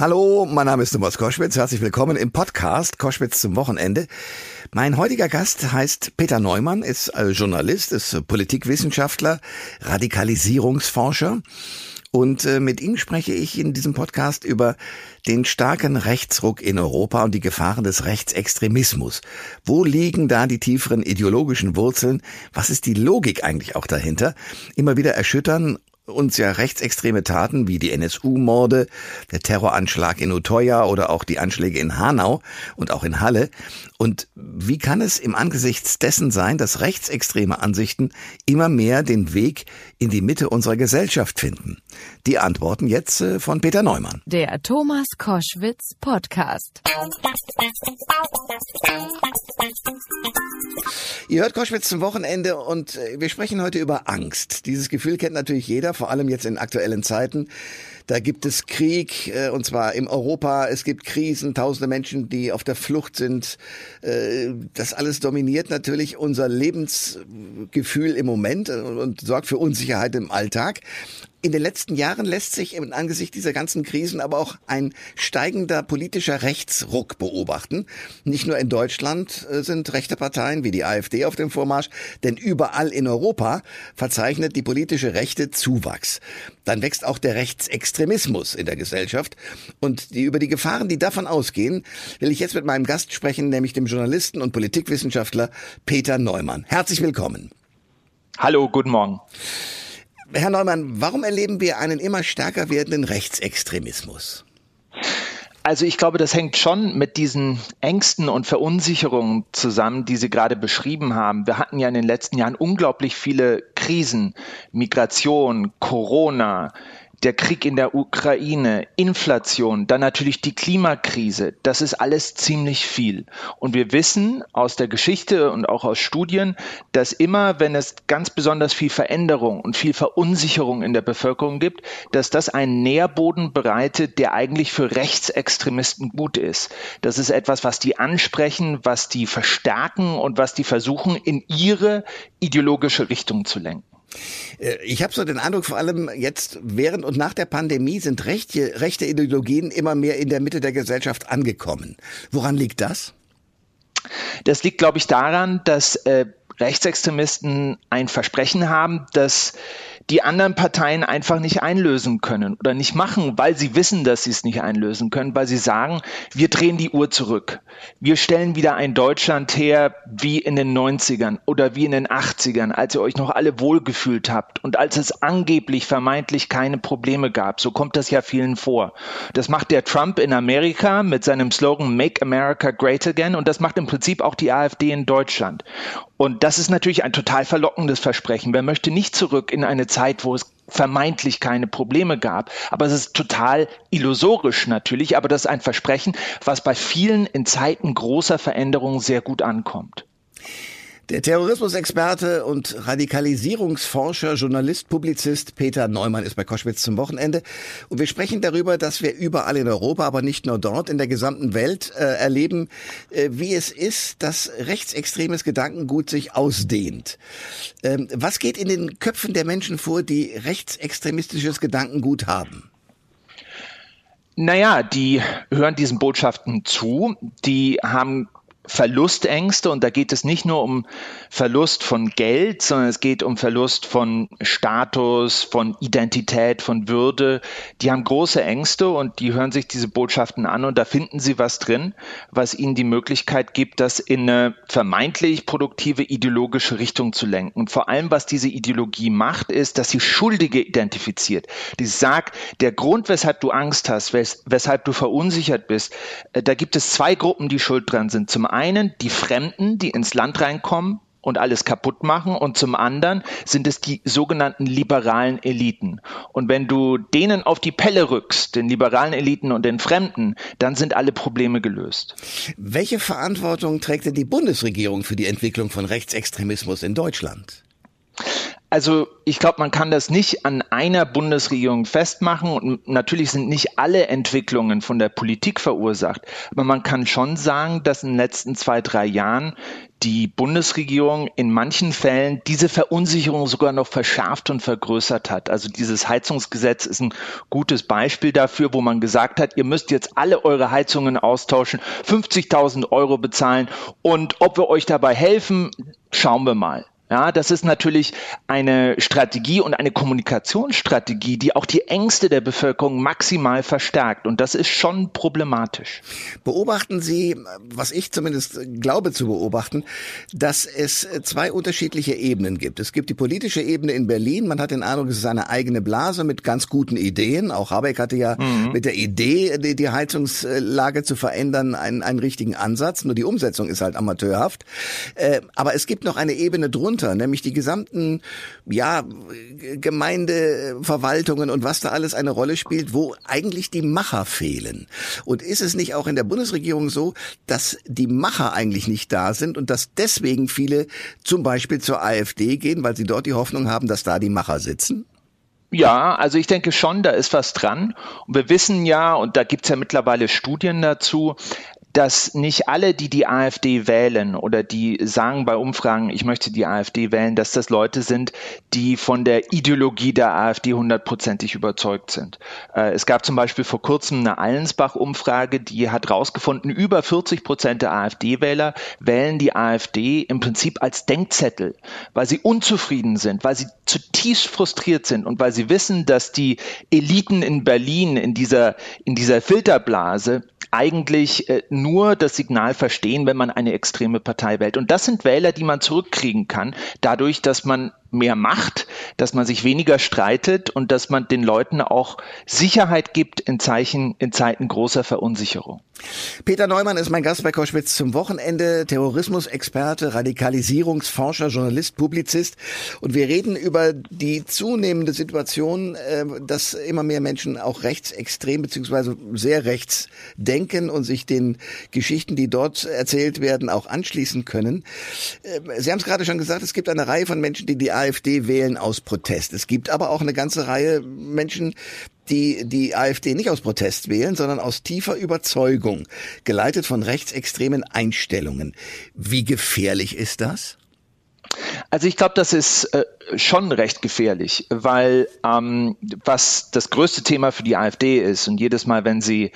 Hallo, mein Name ist Thomas Koschwitz. Herzlich willkommen im Podcast Koschwitz zum Wochenende. Mein heutiger Gast heißt Peter Neumann, ist Journalist, ist Politikwissenschaftler, Radikalisierungsforscher. Und äh, mit ihm spreche ich in diesem Podcast über den starken Rechtsruck in Europa und die Gefahren des Rechtsextremismus. Wo liegen da die tieferen ideologischen Wurzeln? Was ist die Logik eigentlich auch dahinter? Immer wieder erschüttern uns ja rechtsextreme Taten wie die NSU-Morde, der Terroranschlag in Utoya oder auch die Anschläge in Hanau und auch in Halle. Und wie kann es im Angesichts dessen sein, dass rechtsextreme Ansichten immer mehr den Weg in die Mitte unserer Gesellschaft finden? Die Antworten jetzt äh, von Peter Neumann. Der Thomas Koschwitz Podcast. Ihr hört Koschwitz zum Wochenende und äh, wir sprechen heute über Angst. Dieses Gefühl kennt natürlich jeder, vor allem jetzt in aktuellen Zeiten. Da gibt es Krieg, äh, und zwar im Europa. Es gibt Krisen, tausende Menschen, die auf der Flucht sind. Äh, das alles dominiert natürlich unser Lebensgefühl im Moment und sorgt für Unsicherheit im Alltag. In den letzten Jahren lässt sich im Angesicht dieser ganzen Krisen aber auch ein steigender politischer Rechtsruck beobachten. Nicht nur in Deutschland äh, sind rechte Parteien wie die AfD auf dem Vormarsch, denn überall in Europa verzeichnet die politische Rechte Zuwachs. Dann wächst auch der Rechtsextremismus in der Gesellschaft. Und die, über die Gefahren, die davon ausgehen, will ich jetzt mit meinem Gast sprechen, nämlich dem Journalisten und Politikwissenschaftler Peter Neumann. Herzlich willkommen. Hallo, guten Morgen. Herr Neumann, warum erleben wir einen immer stärker werdenden Rechtsextremismus? Also ich glaube, das hängt schon mit diesen Ängsten und Verunsicherungen zusammen, die Sie gerade beschrieben haben. Wir hatten ja in den letzten Jahren unglaublich viele Krisen, Migration, Corona, der Krieg in der Ukraine, Inflation, dann natürlich die Klimakrise, das ist alles ziemlich viel. Und wir wissen aus der Geschichte und auch aus Studien, dass immer, wenn es ganz besonders viel Veränderung und viel Verunsicherung in der Bevölkerung gibt, dass das einen Nährboden bereitet, der eigentlich für Rechtsextremisten gut ist. Das ist etwas, was die ansprechen, was die verstärken und was die versuchen, in ihre ideologische Richtung zu lenken. Äh, ich habe so den Eindruck, vor allem jetzt während und nach der Pandemie sind rechte, rechte Ideologien immer mehr in der Mitte der Gesellschaft angekommen. Woran liegt das? Das liegt, glaube ich, daran, dass äh, Rechtsextremisten ein Versprechen haben, dass die anderen Parteien einfach nicht einlösen können oder nicht machen, weil sie wissen, dass sie es nicht einlösen können, weil sie sagen, wir drehen die Uhr zurück. Wir stellen wieder ein Deutschland her wie in den 90ern oder wie in den 80ern, als ihr euch noch alle wohlgefühlt habt und als es angeblich vermeintlich keine Probleme gab. So kommt das ja vielen vor. Das macht der Trump in Amerika mit seinem Slogan Make America Great Again und das macht im Prinzip auch die AfD in Deutschland. Und das ist natürlich ein total verlockendes Versprechen. Wer möchte nicht zurück in eine Zeit, wo es vermeintlich keine Probleme gab. Aber es ist total illusorisch natürlich, aber das ist ein Versprechen, was bei vielen in Zeiten großer Veränderungen sehr gut ankommt. Der Terrorismusexperte und Radikalisierungsforscher, Journalist, Publizist Peter Neumann ist bei Koschwitz zum Wochenende. Und wir sprechen darüber, dass wir überall in Europa, aber nicht nur dort, in der gesamten Welt äh, erleben, äh, wie es ist, dass rechtsextremes Gedankengut sich ausdehnt. Ähm, was geht in den Köpfen der Menschen vor, die rechtsextremistisches Gedankengut haben? Naja, die hören diesen Botschaften zu, die haben Verlustängste und da geht es nicht nur um Verlust von Geld, sondern es geht um Verlust von Status, von Identität, von Würde. Die haben große Ängste und die hören sich diese Botschaften an und da finden sie was drin, was ihnen die Möglichkeit gibt, das in eine vermeintlich produktive ideologische Richtung zu lenken. Und vor allem, was diese Ideologie macht, ist, dass sie Schuldige identifiziert. Die sagt, der Grund, weshalb du Angst hast, wes weshalb du verunsichert bist, äh, da gibt es zwei Gruppen, die schuld dran sind. Zum einen die Fremden, die ins Land reinkommen und alles kaputt machen und zum anderen sind es die sogenannten liberalen Eliten. Und wenn du denen auf die Pelle rückst, den liberalen Eliten und den Fremden, dann sind alle Probleme gelöst. Welche Verantwortung trägt denn die Bundesregierung für die Entwicklung von Rechtsextremismus in Deutschland? Also ich glaube, man kann das nicht an einer Bundesregierung festmachen und natürlich sind nicht alle Entwicklungen von der Politik verursacht, aber man kann schon sagen, dass in den letzten zwei, drei Jahren die Bundesregierung in manchen Fällen diese Verunsicherung sogar noch verschärft und vergrößert hat. Also dieses Heizungsgesetz ist ein gutes Beispiel dafür, wo man gesagt hat, ihr müsst jetzt alle eure Heizungen austauschen, 50.000 Euro bezahlen und ob wir euch dabei helfen, schauen wir mal. Ja, das ist natürlich eine Strategie und eine Kommunikationsstrategie, die auch die Ängste der Bevölkerung maximal verstärkt. Und das ist schon problematisch. Beobachten Sie, was ich zumindest glaube zu beobachten, dass es zwei unterschiedliche Ebenen gibt. Es gibt die politische Ebene in Berlin. Man hat den Eindruck, es ist eine eigene Blase mit ganz guten Ideen. Auch Habeck hatte ja mhm. mit der Idee, die, die Heizungslage zu verändern, einen, einen richtigen Ansatz. Nur die Umsetzung ist halt amateurhaft. Äh, aber es gibt noch eine Ebene drunter runter, nämlich die gesamten, ja, Gemeindeverwaltungen und was da alles eine Rolle spielt, wo eigentlich die Macher fehlen. Und ist es nicht auch in der Bundesregierung so, dass die Macher eigentlich nicht da sind und dass deswegen viele zum Beispiel zur AfD gehen, weil sie dort die Hoffnung haben, dass da die Macher sitzen? Ja, also ich denke schon, da ist was dran. Und wir wissen ja, und da gibt's ja mittlerweile Studien dazu, dass nicht alle, die die AfD wählen oder die sagen bei Umfragen, ich möchte die AfD wählen, dass das Leute sind, die von der Ideologie der AfD hundertprozentig überzeugt sind. Äh, es gab zum Beispiel vor kurzem eine Allensbach-Umfrage, die hat herausgefunden, über 40 Prozent der AfD-Wähler wählen die AfD im Prinzip als Denkzettel, weil sie unzufrieden sind, weil sie zutiefst frustriert sind und weil sie wissen, dass die Eliten in Berlin in dieser, in dieser Filterblase eigentlich äh, nur das Signal verstehen, wenn man eine extreme Partei wählt. Und das sind Wähler, die man zurückkriegen kann, dadurch, dass man mehr macht, dass man sich weniger streitet und dass man den Leuten auch Sicherheit gibt in Zeichen, in Zeiten großer Verunsicherung. Peter Neumann ist mein Gast bei Koschwitz zum Wochenende, Terrorismusexperte, Radikalisierungsforscher, Journalist, Publizist. Und wir reden über die zunehmende Situation, äh, dass immer mehr Menschen auch rechtsextrem beziehungsweise sehr rechts denken und sich den Geschichten, die dort erzählt werden, auch anschließen können. Äh, Sie haben es gerade schon gesagt, es gibt eine Reihe von Menschen, die die AfD wählen aus Protest. Es gibt aber auch eine ganze Reihe Menschen, die die AfD nicht aus Protest wählen, sondern aus tiefer Überzeugung, geleitet von rechtsextremen Einstellungen. Wie gefährlich ist das? Also ich glaube, das ist äh, schon recht gefährlich, weil ähm, was das größte Thema für die AfD ist und jedes Mal, wenn sie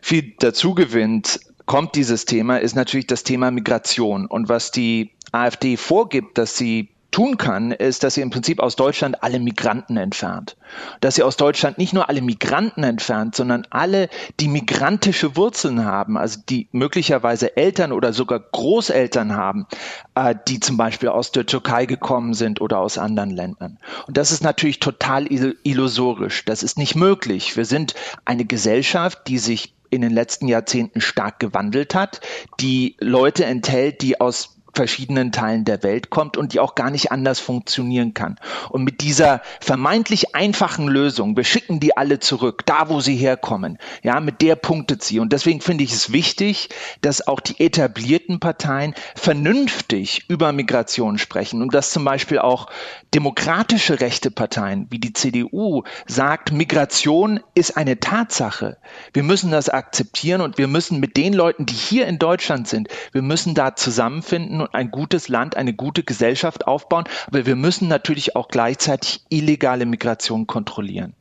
viel dazu gewinnt, kommt dieses Thema, ist natürlich das Thema Migration. Und was die AfD vorgibt, dass sie tun kann, ist, dass sie im Prinzip aus Deutschland alle Migranten entfernt. Dass sie aus Deutschland nicht nur alle Migranten entfernt, sondern alle, die migrantische Wurzeln haben, also die möglicherweise Eltern oder sogar Großeltern haben, äh, die zum Beispiel aus der Türkei gekommen sind oder aus anderen Ländern. Und das ist natürlich total illusorisch. Das ist nicht möglich. Wir sind eine Gesellschaft, die sich in den letzten Jahrzehnten stark gewandelt hat, die Leute enthält, die aus verschiedenen Teilen der Welt kommt und die auch gar nicht anders funktionieren kann. Und mit dieser vermeintlich einfachen Lösung, wir schicken die alle zurück, da wo sie herkommen, ja, mit der punktet sie. Und deswegen finde ich es wichtig, dass auch die etablierten Parteien vernünftig über Migration sprechen und dass zum Beispiel auch demokratische rechte Parteien wie die CDU sagt, Migration ist eine Tatsache. Wir müssen das akzeptieren und wir müssen mit den Leuten, die hier in Deutschland sind, wir müssen da zusammenfinden und ein gutes Land, eine gute Gesellschaft aufbauen. Aber wir müssen natürlich auch gleichzeitig illegale Migration kontrollieren.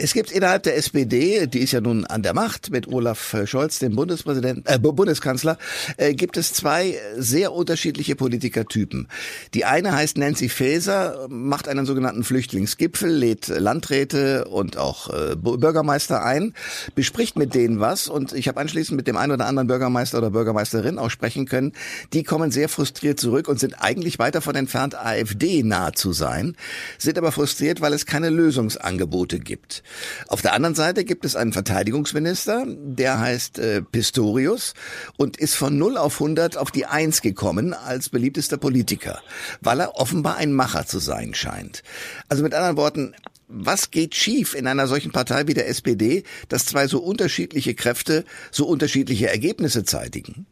Es gibt innerhalb der SPD, die ist ja nun an der Macht mit Olaf Scholz, dem Bundespräsidenten, äh, Bundeskanzler, äh, gibt es zwei sehr unterschiedliche Politikertypen. Die eine heißt Nancy Faeser, macht einen sogenannten Flüchtlingsgipfel, lädt Landräte und auch äh, Bürgermeister ein, bespricht mit denen was und ich habe anschließend mit dem einen oder anderen Bürgermeister oder Bürgermeisterin auch sprechen können. Die kommen sehr frustriert zurück und sind eigentlich weiter von entfernt, AfD nah zu sein, sind aber frustriert, weil es keine Lösungsangebote gibt. Auf der anderen Seite gibt es einen Verteidigungsminister, der heißt äh, Pistorius und ist von 0 auf 100 auf die 1 gekommen als beliebtester Politiker, weil er offenbar ein Macher zu sein scheint. Also mit anderen Worten, was geht schief in einer solchen Partei wie der SPD, dass zwei so unterschiedliche Kräfte so unterschiedliche Ergebnisse zeitigen?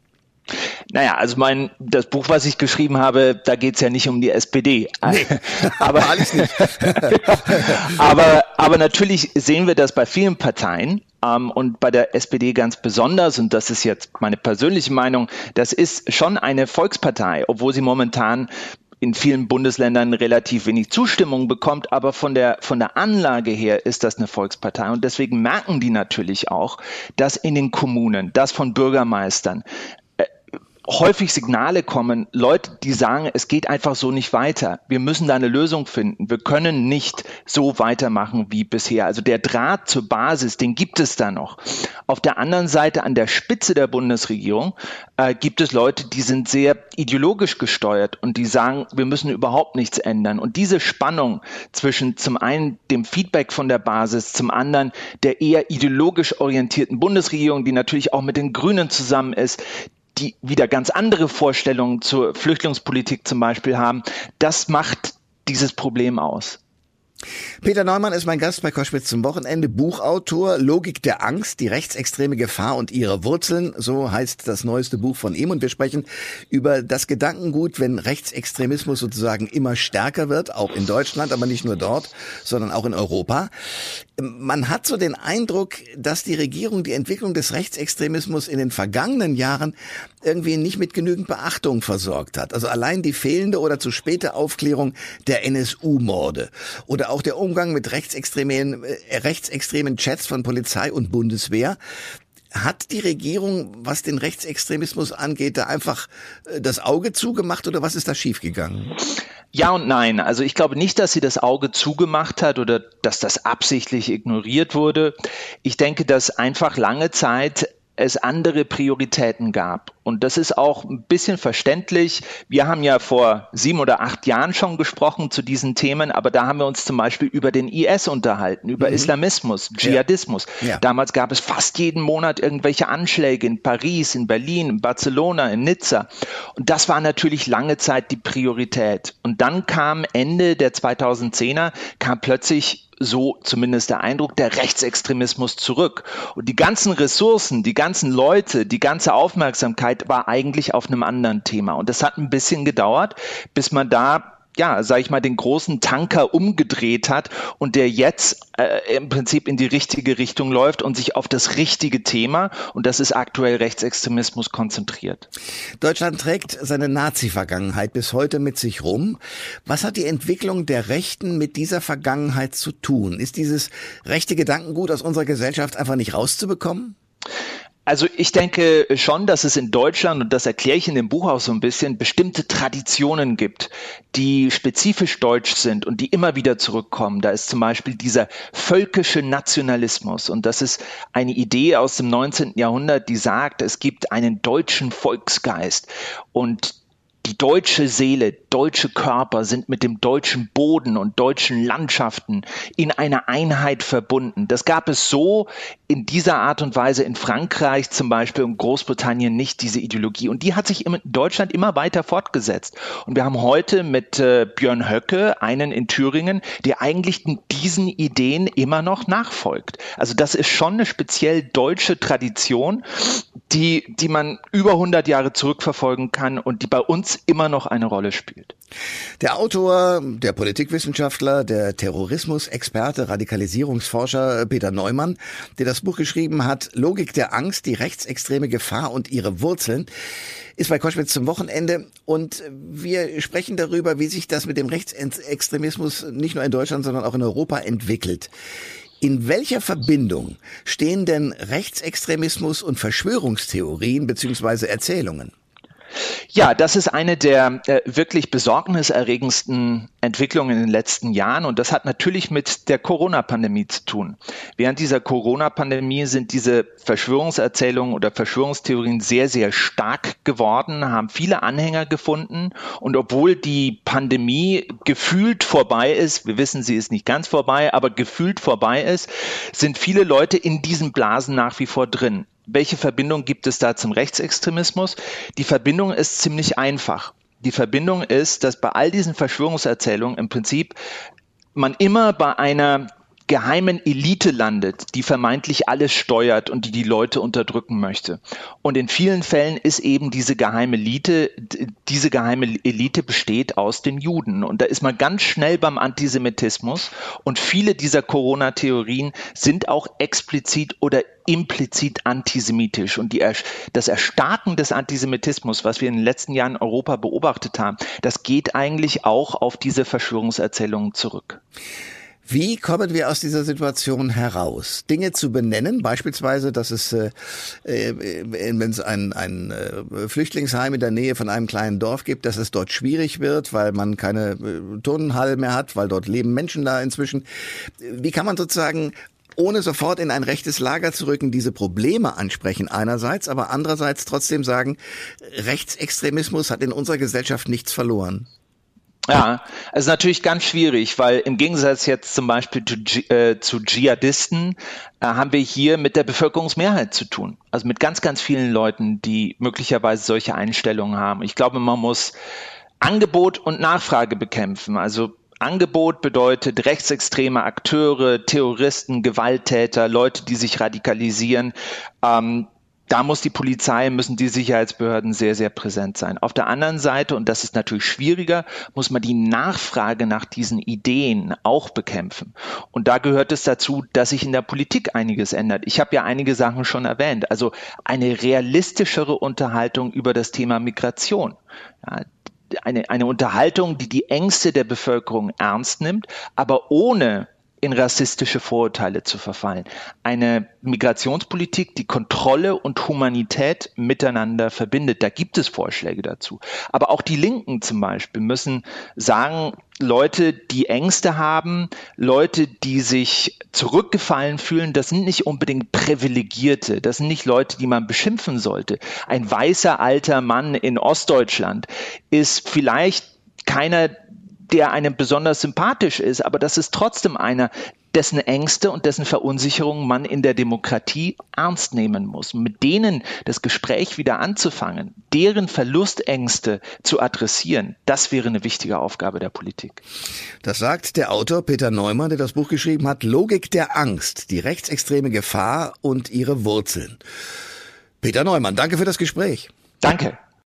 Naja, also mein, das Buch, was ich geschrieben habe, da geht es ja nicht um die SPD. Nee, aber alles nicht. aber, aber natürlich sehen wir das bei vielen Parteien ähm, und bei der SPD ganz besonders, und das ist jetzt meine persönliche Meinung, das ist schon eine Volkspartei, obwohl sie momentan in vielen Bundesländern relativ wenig Zustimmung bekommt, aber von der, von der Anlage her ist das eine Volkspartei. Und deswegen merken die natürlich auch, dass in den Kommunen, dass von Bürgermeistern, häufig Signale kommen, Leute, die sagen, es geht einfach so nicht weiter. Wir müssen da eine Lösung finden. Wir können nicht so weitermachen wie bisher. Also der Draht zur Basis, den gibt es da noch. Auf der anderen Seite, an der Spitze der Bundesregierung, äh, gibt es Leute, die sind sehr ideologisch gesteuert und die sagen, wir müssen überhaupt nichts ändern. Und diese Spannung zwischen zum einen dem Feedback von der Basis, zum anderen der eher ideologisch orientierten Bundesregierung, die natürlich auch mit den Grünen zusammen ist, die wieder ganz andere Vorstellungen zur Flüchtlingspolitik zum Beispiel haben, das macht dieses Problem aus. Peter Neumann ist mein Gast bei Koschwitz zum Wochenende, Buchautor, Logik der Angst, die rechtsextreme Gefahr und ihre Wurzeln, so heißt das neueste Buch von ihm und wir sprechen über das Gedankengut, wenn Rechtsextremismus sozusagen immer stärker wird, auch in Deutschland, aber nicht nur dort, sondern auch in Europa. Man hat so den Eindruck, dass die Regierung die Entwicklung des Rechtsextremismus in den vergangenen Jahren irgendwie nicht mit genügend Beachtung versorgt hat. Also allein die fehlende oder zu späte Aufklärung der NSU-Morde oder auch der Umgang mit rechtsextremen, äh, rechtsextremen Chats von Polizei und Bundeswehr hat die Regierung, was den Rechtsextremismus angeht, da einfach äh, das Auge zugemacht oder was ist da schiefgegangen? Ja und nein. Also ich glaube nicht, dass sie das Auge zugemacht hat oder dass das absichtlich ignoriert wurde. Ich denke, dass einfach lange Zeit es andere Prioritäten gab. Und das ist auch ein bisschen verständlich. Wir haben ja vor sieben oder acht Jahren schon gesprochen zu diesen Themen, aber da haben wir uns zum Beispiel über den IS unterhalten, über mhm. Islamismus, Dschihadismus. Ja. Ja. Damals gab es fast jeden Monat irgendwelche Anschläge in Paris, in Berlin, in Barcelona, in Nizza. Und das war natürlich lange Zeit die Priorität. Und dann kam Ende der 2010er, kam plötzlich so zumindest der Eindruck, der Rechtsextremismus zurück. Und die ganzen Ressourcen, die ganzen Leute, die ganze Aufmerksamkeit war eigentlich auf einem anderen Thema. Und das hat ein bisschen gedauert, bis man da ja, sage ich mal, den großen Tanker umgedreht hat und der jetzt äh, im Prinzip in die richtige Richtung läuft und sich auf das richtige Thema, und das ist aktuell Rechtsextremismus, konzentriert. Deutschland trägt seine Nazi-Vergangenheit bis heute mit sich rum. Was hat die Entwicklung der Rechten mit dieser Vergangenheit zu tun? Ist dieses rechte Gedankengut aus unserer Gesellschaft einfach nicht rauszubekommen? Also ich denke schon, dass es in Deutschland, und das erkläre ich in dem Buch auch so ein bisschen, bestimmte Traditionen gibt, die spezifisch deutsch sind und die immer wieder zurückkommen. Da ist zum Beispiel dieser völkische Nationalismus. Und das ist eine Idee aus dem 19. Jahrhundert, die sagt, es gibt einen deutschen Volksgeist. Und die deutsche Seele, deutsche Körper sind mit dem deutschen Boden und deutschen Landschaften in einer Einheit verbunden. Das gab es so in dieser Art und Weise in Frankreich zum Beispiel und Großbritannien nicht, diese Ideologie. Und die hat sich in Deutschland immer weiter fortgesetzt. Und wir haben heute mit äh, Björn Höcke einen in Thüringen, der eigentlich diesen Ideen immer noch nachfolgt. Also das ist schon eine speziell deutsche Tradition, die, die man über 100 Jahre zurückverfolgen kann und die bei uns immer noch eine Rolle spielt. Der Autor, der Politikwissenschaftler, der Terrorismusexperte, Radikalisierungsforscher Peter Neumann, der das Buch geschrieben hat, Logik der Angst, die rechtsextreme Gefahr und ihre Wurzeln, ist bei Koschwitz zum Wochenende und wir sprechen darüber, wie sich das mit dem Rechtsextremismus nicht nur in Deutschland, sondern auch in Europa entwickelt. In welcher Verbindung stehen denn Rechtsextremismus und Verschwörungstheorien bzw. Erzählungen? Ja, das ist eine der äh, wirklich besorgniserregendsten Entwicklungen in den letzten Jahren und das hat natürlich mit der Corona-Pandemie zu tun. Während dieser Corona-Pandemie sind diese Verschwörungserzählungen oder Verschwörungstheorien sehr, sehr stark geworden, haben viele Anhänger gefunden und obwohl die Pandemie gefühlt vorbei ist, wir wissen, sie ist nicht ganz vorbei, aber gefühlt vorbei ist, sind viele Leute in diesen Blasen nach wie vor drin. Welche Verbindung gibt es da zum Rechtsextremismus? Die Verbindung ist ziemlich einfach. Die Verbindung ist, dass bei all diesen Verschwörungserzählungen im Prinzip man immer bei einer geheimen Elite landet, die vermeintlich alles steuert und die die Leute unterdrücken möchte. Und in vielen Fällen ist eben diese geheime Elite, diese geheime Elite besteht aus den Juden. Und da ist man ganz schnell beim Antisemitismus. Und viele dieser Corona-Theorien sind auch explizit oder implizit antisemitisch. Und die, das Erstarken des Antisemitismus, was wir in den letzten Jahren in Europa beobachtet haben, das geht eigentlich auch auf diese Verschwörungserzählungen zurück. Wie kommen wir aus dieser Situation heraus? Dinge zu benennen, beispielsweise, dass es, äh, äh, wenn es ein, ein äh, Flüchtlingsheim in der Nähe von einem kleinen Dorf gibt, dass es dort schwierig wird, weil man keine äh, Turnhalle mehr hat, weil dort leben Menschen da inzwischen. Wie kann man sozusagen ohne sofort in ein rechtes Lager zu rücken, diese Probleme ansprechen einerseits, aber andererseits trotzdem sagen, Rechtsextremismus hat in unserer Gesellschaft nichts verloren. Ja, es ist natürlich ganz schwierig, weil im Gegensatz jetzt zum Beispiel zu, äh, zu Dschihadisten äh, haben wir hier mit der Bevölkerungsmehrheit zu tun. Also mit ganz, ganz vielen Leuten, die möglicherweise solche Einstellungen haben. Ich glaube, man muss Angebot und Nachfrage bekämpfen. Also Angebot bedeutet rechtsextreme Akteure, Terroristen, Gewalttäter, Leute, die sich radikalisieren. Ähm, da muss die Polizei, müssen die Sicherheitsbehörden sehr, sehr präsent sein. Auf der anderen Seite, und das ist natürlich schwieriger, muss man die Nachfrage nach diesen Ideen auch bekämpfen. Und da gehört es dazu, dass sich in der Politik einiges ändert. Ich habe ja einige Sachen schon erwähnt. Also eine realistischere Unterhaltung über das Thema Migration. Ja, eine, eine Unterhaltung, die die Ängste der Bevölkerung ernst nimmt, aber ohne in rassistische Vorurteile zu verfallen. Eine Migrationspolitik, die Kontrolle und Humanität miteinander verbindet. Da gibt es Vorschläge dazu. Aber auch die Linken zum Beispiel müssen sagen, Leute, die Ängste haben, Leute, die sich zurückgefallen fühlen, das sind nicht unbedingt Privilegierte, das sind nicht Leute, die man beschimpfen sollte. Ein weißer alter Mann in Ostdeutschland ist vielleicht keiner, der einem besonders sympathisch ist, aber das ist trotzdem einer, dessen Ängste und dessen Verunsicherung man in der Demokratie ernst nehmen muss. Mit denen das Gespräch wieder anzufangen, deren Verlustängste zu adressieren, das wäre eine wichtige Aufgabe der Politik. Das sagt der Autor Peter Neumann, der das Buch geschrieben hat, Logik der Angst, die rechtsextreme Gefahr und ihre Wurzeln. Peter Neumann, danke für das Gespräch. Danke.